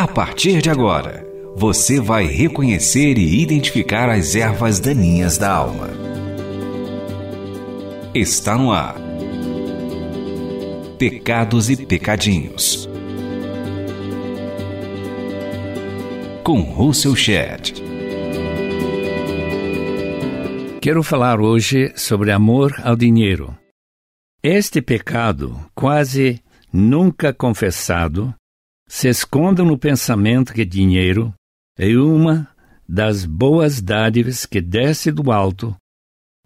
A partir de agora, você vai reconhecer e identificar as ervas daninhas da alma. Está no ar. Pecados e Pecadinhos. Com Russell Shedd. Quero falar hoje sobre amor ao dinheiro. Este pecado, quase nunca confessado, se esconde no pensamento que dinheiro é uma das boas dádivas que desce do alto,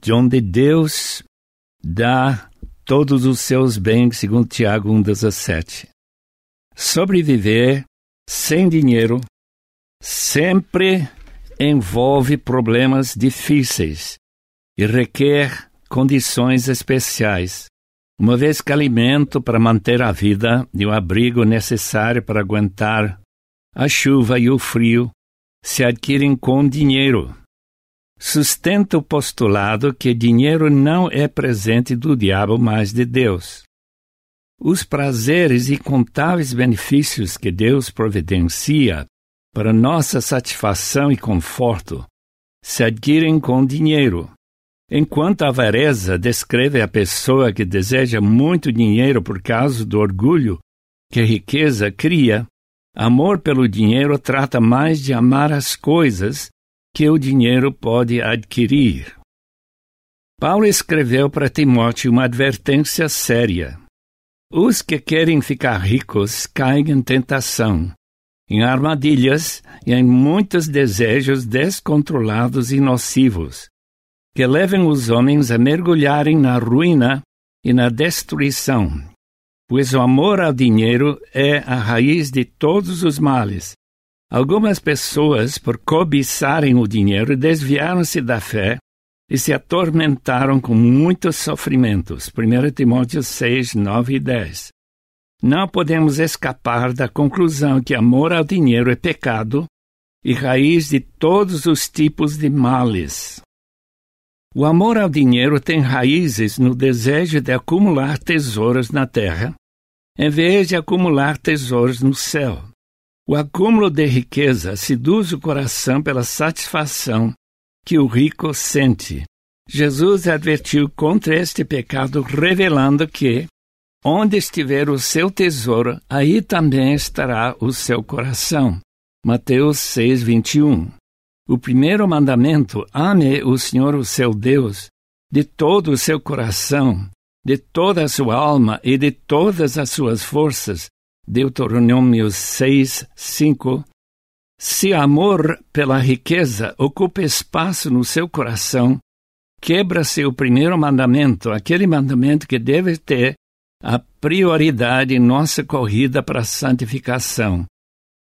de onde Deus dá todos os seus bens, segundo Tiago 1,17. Sobreviver sem dinheiro sempre envolve problemas difíceis e requer condições especiais, uma vez que alimento para manter a vida e o abrigo necessário para aguentar a chuva e o frio se adquirem com dinheiro. Sustenta o postulado que dinheiro não é presente do diabo, mas de Deus. Os prazeres e contáveis benefícios que Deus providencia para nossa satisfação e conforto se adquirem com dinheiro. Enquanto a avareza descreve a pessoa que deseja muito dinheiro por causa do orgulho que a riqueza cria, amor pelo dinheiro trata mais de amar as coisas que o dinheiro pode adquirir. Paulo escreveu para Timóteo uma advertência séria. Os que querem ficar ricos caem em tentação, em armadilhas e em muitos desejos descontrolados e nocivos, que levam os homens a mergulharem na ruína e na destruição. Pois o amor ao dinheiro é a raiz de todos os males. Algumas pessoas, por cobiçarem o dinheiro, desviaram-se da fé e se atormentaram com muitos sofrimentos. 1 Timóteo 6, 9 e 10. Não podemos escapar da conclusão que amor ao dinheiro é pecado e raiz de todos os tipos de males. O amor ao dinheiro tem raízes no desejo de acumular tesouros na terra, em vez de acumular tesouros no céu. O acúmulo de riqueza seduz o coração pela satisfação que o rico sente. Jesus advertiu contra este pecado, revelando que, onde estiver o seu tesouro, aí também estará o seu coração. Mateus 6, 21. O primeiro mandamento: ame o Senhor, o seu Deus, de todo o seu coração, de toda a sua alma e de todas as suas forças. Deuteronômio 6, 5. Se amor pela riqueza ocupa espaço no seu coração, quebra-se o primeiro mandamento, aquele mandamento que deve ter a prioridade em nossa corrida para a santificação.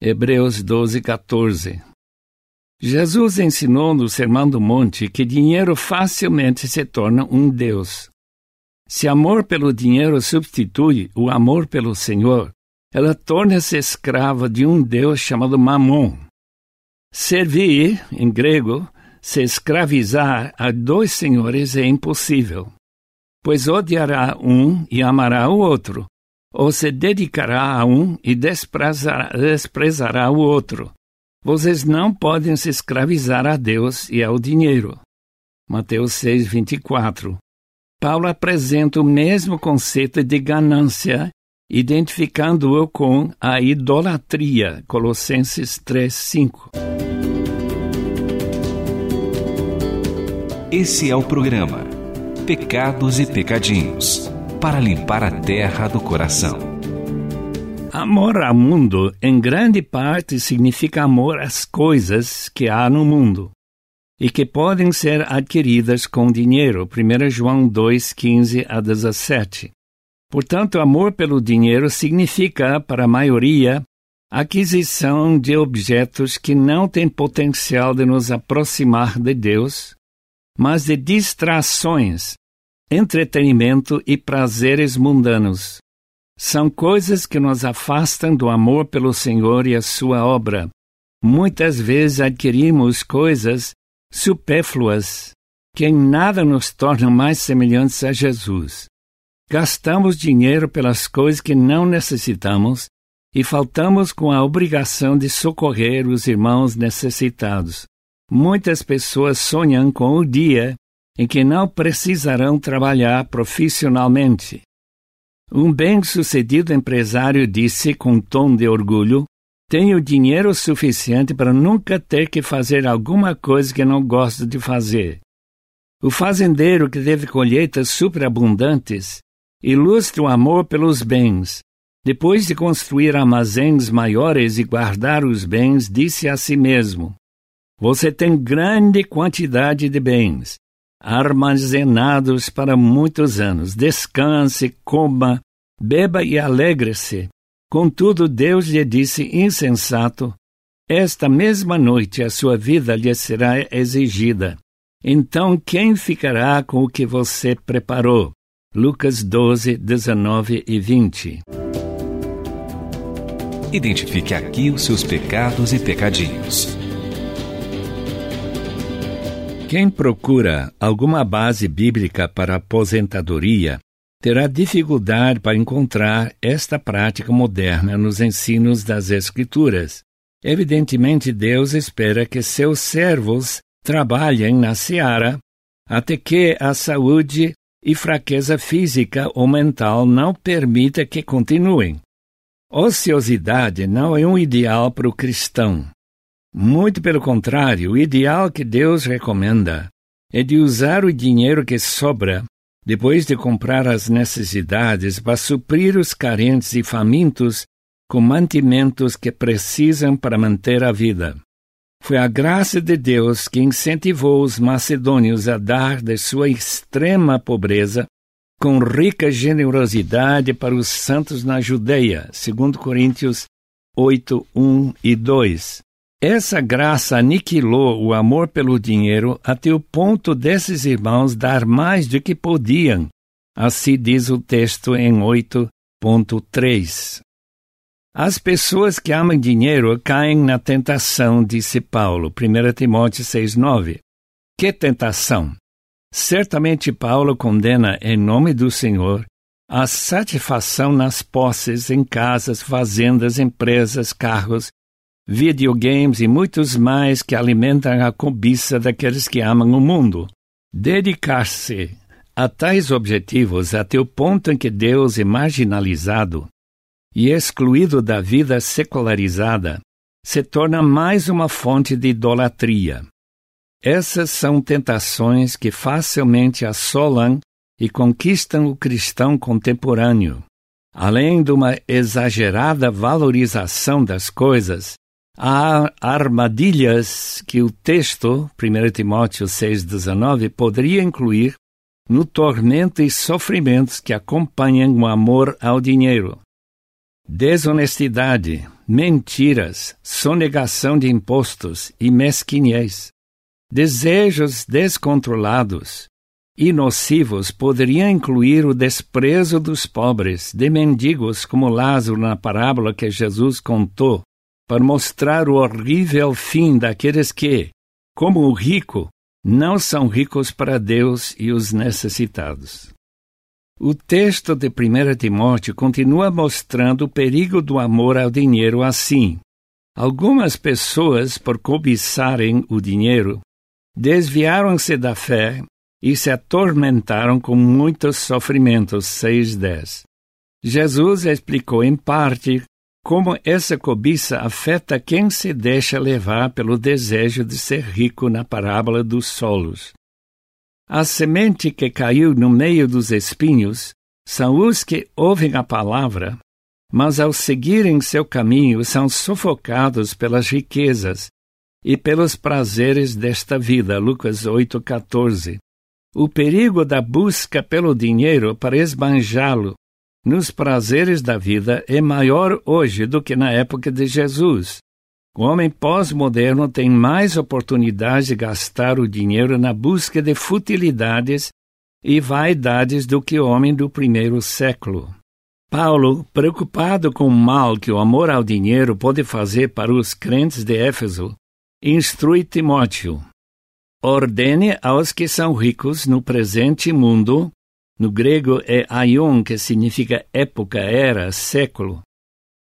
Hebreus 12, 14. Jesus ensinou no Sermão do Monte que dinheiro facilmente se torna um Deus. Se amor pelo dinheiro substitui o amor pelo Senhor, ela torna-se escrava de um Deus chamado Mamon. Servir, em grego, se escravizar a dois senhores é impossível, pois odiará um e amará o outro, ou se dedicará a um e desprezará, desprezará o outro. Vocês não podem se escravizar a Deus e ao dinheiro. Mateus 6, 24. Paulo apresenta o mesmo conceito de ganância, identificando-o com a idolatria. Colossenses 3, 5. Esse é o programa Pecados e Pecadinhos para limpar a terra do coração. Amor ao mundo, em grande parte, significa amor às coisas que há no mundo e que podem ser adquiridas com dinheiro. 1 João 2, 15 a 17. Portanto, amor pelo dinheiro significa, para a maioria, aquisição de objetos que não têm potencial de nos aproximar de Deus, mas de distrações, entretenimento e prazeres mundanos. São coisas que nos afastam do amor pelo Senhor e a sua obra. Muitas vezes adquirimos coisas supérfluas que em nada nos tornam mais semelhantes a Jesus. Gastamos dinheiro pelas coisas que não necessitamos e faltamos com a obrigação de socorrer os irmãos necessitados. Muitas pessoas sonham com o dia em que não precisarão trabalhar profissionalmente. Um bem-sucedido empresário disse com tom de orgulho: Tenho dinheiro suficiente para nunca ter que fazer alguma coisa que não gosto de fazer. O fazendeiro que teve colheitas superabundantes ilustra o amor pelos bens. Depois de construir armazéns maiores e guardar os bens, disse a si mesmo: Você tem grande quantidade de bens armazenados para muitos anos. Descanse, coma, beba e alegre-se. Contudo, Deus lhe disse, insensato, esta mesma noite a sua vida lhe será exigida. Então quem ficará com o que você preparou? Lucas 12, 19 e 20. Identifique aqui os seus pecados e pecadinhos. Quem procura alguma base bíblica para aposentadoria terá dificuldade para encontrar esta prática moderna nos ensinos das Escrituras. Evidentemente, Deus espera que seus servos trabalhem na seara até que a saúde e fraqueza física ou mental não permita que continuem. Ociosidade não é um ideal para o cristão. Muito pelo contrário, o ideal que Deus recomenda é de usar o dinheiro que sobra depois de comprar as necessidades para suprir os carentes e famintos com mantimentos que precisam para manter a vida. Foi a graça de Deus que incentivou os macedônios a dar de sua extrema pobreza com rica generosidade para os santos na Judeia, segundo Coríntios 8, 1 e 2. Essa graça aniquilou o amor pelo dinheiro até o ponto desses irmãos dar mais do que podiam. Assim diz o texto em 8.3. As pessoas que amam dinheiro caem na tentação, disse Paulo, 1 Timóteo 6,9. Que tentação! Certamente Paulo condena, em nome do Senhor, a satisfação nas posses, em casas, fazendas, empresas, carros, videogames e muitos mais que alimentam a cobiça daqueles que amam o mundo. Dedicar-se a tais objetivos até o ponto em que Deus é marginalizado e excluído da vida secularizada se torna mais uma fonte de idolatria. Essas são tentações que facilmente assolam e conquistam o cristão contemporâneo. Além de uma exagerada valorização das coisas, Há armadilhas que o texto, 1 Timóteo 6,19, poderia incluir no tormento e sofrimentos que acompanham o amor ao dinheiro. Desonestidade, mentiras, sonegação de impostos e mesquinhez. Desejos descontrolados e nocivos poderiam incluir o desprezo dos pobres, de mendigos como Lázaro na parábola que Jesus contou para mostrar o horrível fim daqueles que, como o rico, não são ricos para Deus e os necessitados. O texto de 1 Timóteo continua mostrando o perigo do amor ao dinheiro assim. Algumas pessoas, por cobiçarem o dinheiro, desviaram-se da fé e se atormentaram com muitos sofrimentos. 6.10. Jesus explicou em parte como essa cobiça afeta quem se deixa levar pelo desejo de ser rico na parábola dos solos. A semente que caiu no meio dos espinhos são os que ouvem a palavra, mas ao seguirem seu caminho são sufocados pelas riquezas e pelos prazeres desta vida. Lucas 8,14. O perigo da busca pelo dinheiro para esbanjá-lo nos prazeres da vida é maior hoje do que na época de Jesus. O homem pós-moderno tem mais oportunidade de gastar o dinheiro na busca de futilidades e vaidades do que o homem do primeiro século. Paulo, preocupado com o mal que o amor ao dinheiro pode fazer para os crentes de Éfeso, instrui Timóteo: ordene aos que são ricos no presente mundo no grego é aion, que significa época, era, século,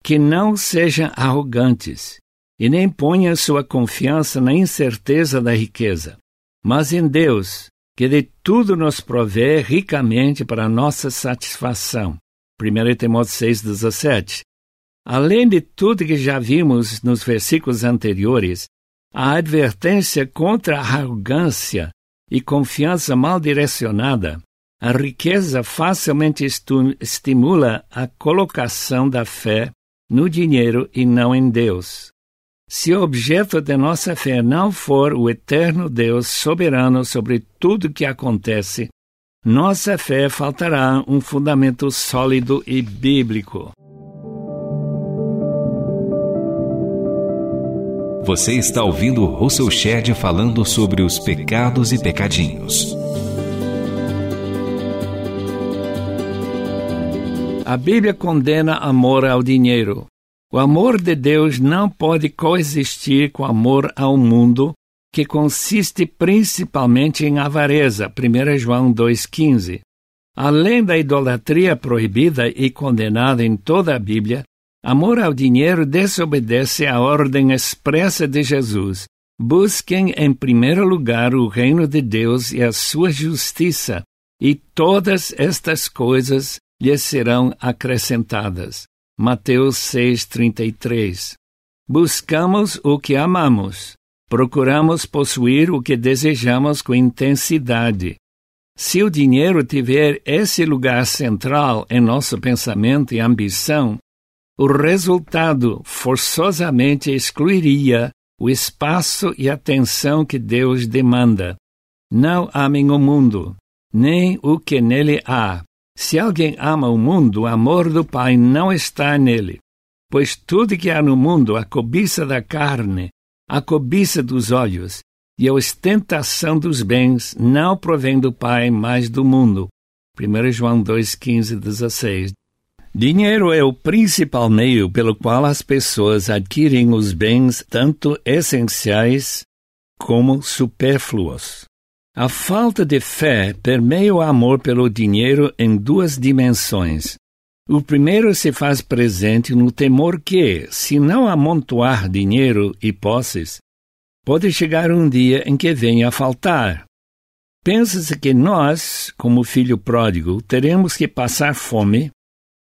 que não sejam arrogantes e nem ponham sua confiança na incerteza da riqueza, mas em Deus, que de tudo nos provê ricamente para nossa satisfação. 1 Timóteo 6,17. Além de tudo que já vimos nos versículos anteriores, a advertência contra a arrogância e confiança mal direcionada, a riqueza facilmente estimula a colocação da fé no dinheiro e não em Deus. Se o objeto de nossa fé não for o eterno Deus soberano sobre tudo que acontece, nossa fé faltará um fundamento sólido e bíblico. Você está ouvindo Russell Shedd falando sobre os pecados e pecadinhos. A Bíblia condena amor ao dinheiro. O amor de Deus não pode coexistir com amor ao mundo, que consiste principalmente em avareza. 1 João 2,15. Além da idolatria proibida e condenada em toda a Bíblia, Amor ao dinheiro desobedece à ordem expressa de Jesus. Busquem em primeiro lugar o reino de Deus e a sua justiça, e todas estas coisas lhes serão acrescentadas. Mateus 6:33. Buscamos o que amamos. Procuramos possuir o que desejamos com intensidade. Se o dinheiro tiver esse lugar central em nosso pensamento e ambição, o resultado forçosamente excluiria o espaço e atenção que Deus demanda. Não amem o mundo, nem o que nele há. Se alguém ama o mundo, o amor do Pai não está nele. Pois tudo que há no mundo, a cobiça da carne, a cobiça dos olhos e a ostentação dos bens, não provém do Pai, mas do mundo. 1 João 2, 15, 16. Dinheiro é o principal meio pelo qual as pessoas adquirem os bens tanto essenciais como supérfluos. A falta de fé permeia o amor pelo dinheiro em duas dimensões. O primeiro se faz presente no temor que, se não amontoar dinheiro e posses, pode chegar um dia em que venha a faltar. Pensa-se que nós, como filho pródigo, teremos que passar fome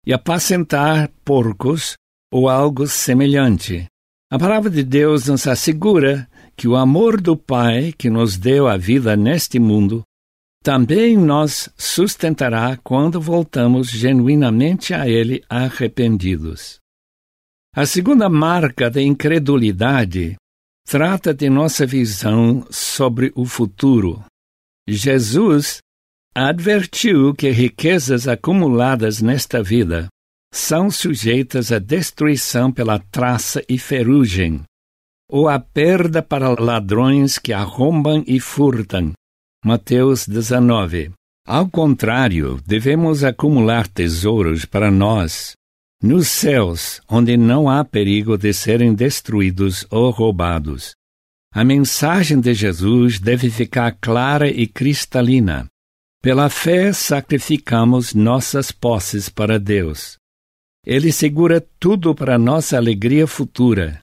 e apacentar porcos ou algo semelhante. A palavra de Deus nos assegura que o amor do Pai que nos deu a vida neste mundo também nos sustentará quando voltamos genuinamente a Ele arrependidos. A segunda marca da incredulidade trata de nossa visão sobre o futuro. Jesus advertiu que riquezas acumuladas nesta vida são sujeitas à destruição pela traça e ferrugem, ou à perda para ladrões que arrombam e furtam. Mateus 19. Ao contrário, devemos acumular tesouros para nós nos céus, onde não há perigo de serem destruídos ou roubados. A mensagem de Jesus deve ficar clara e cristalina. Pela fé sacrificamos nossas posses para Deus. Ele segura tudo para nossa alegria futura.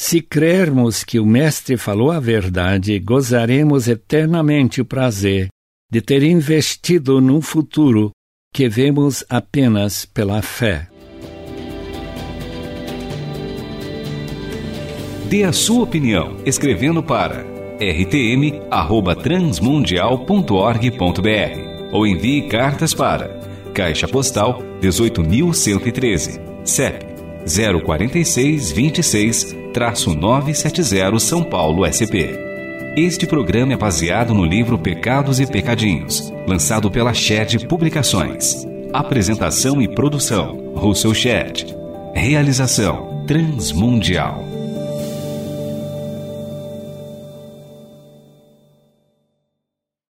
Se crermos que o Mestre falou a verdade, gozaremos eternamente o prazer de ter investido num futuro que vemos apenas pela fé. Dê a sua opinião escrevendo para rtm@transmundial.org.br ou envie cartas para Caixa Postal 18113, CEP 046 26-970 São Paulo SP. Este programa é baseado no livro Pecados e Pecadinhos, lançado pela Shed Publicações. Apresentação e produção: Russell Shed. Realização: Transmundial.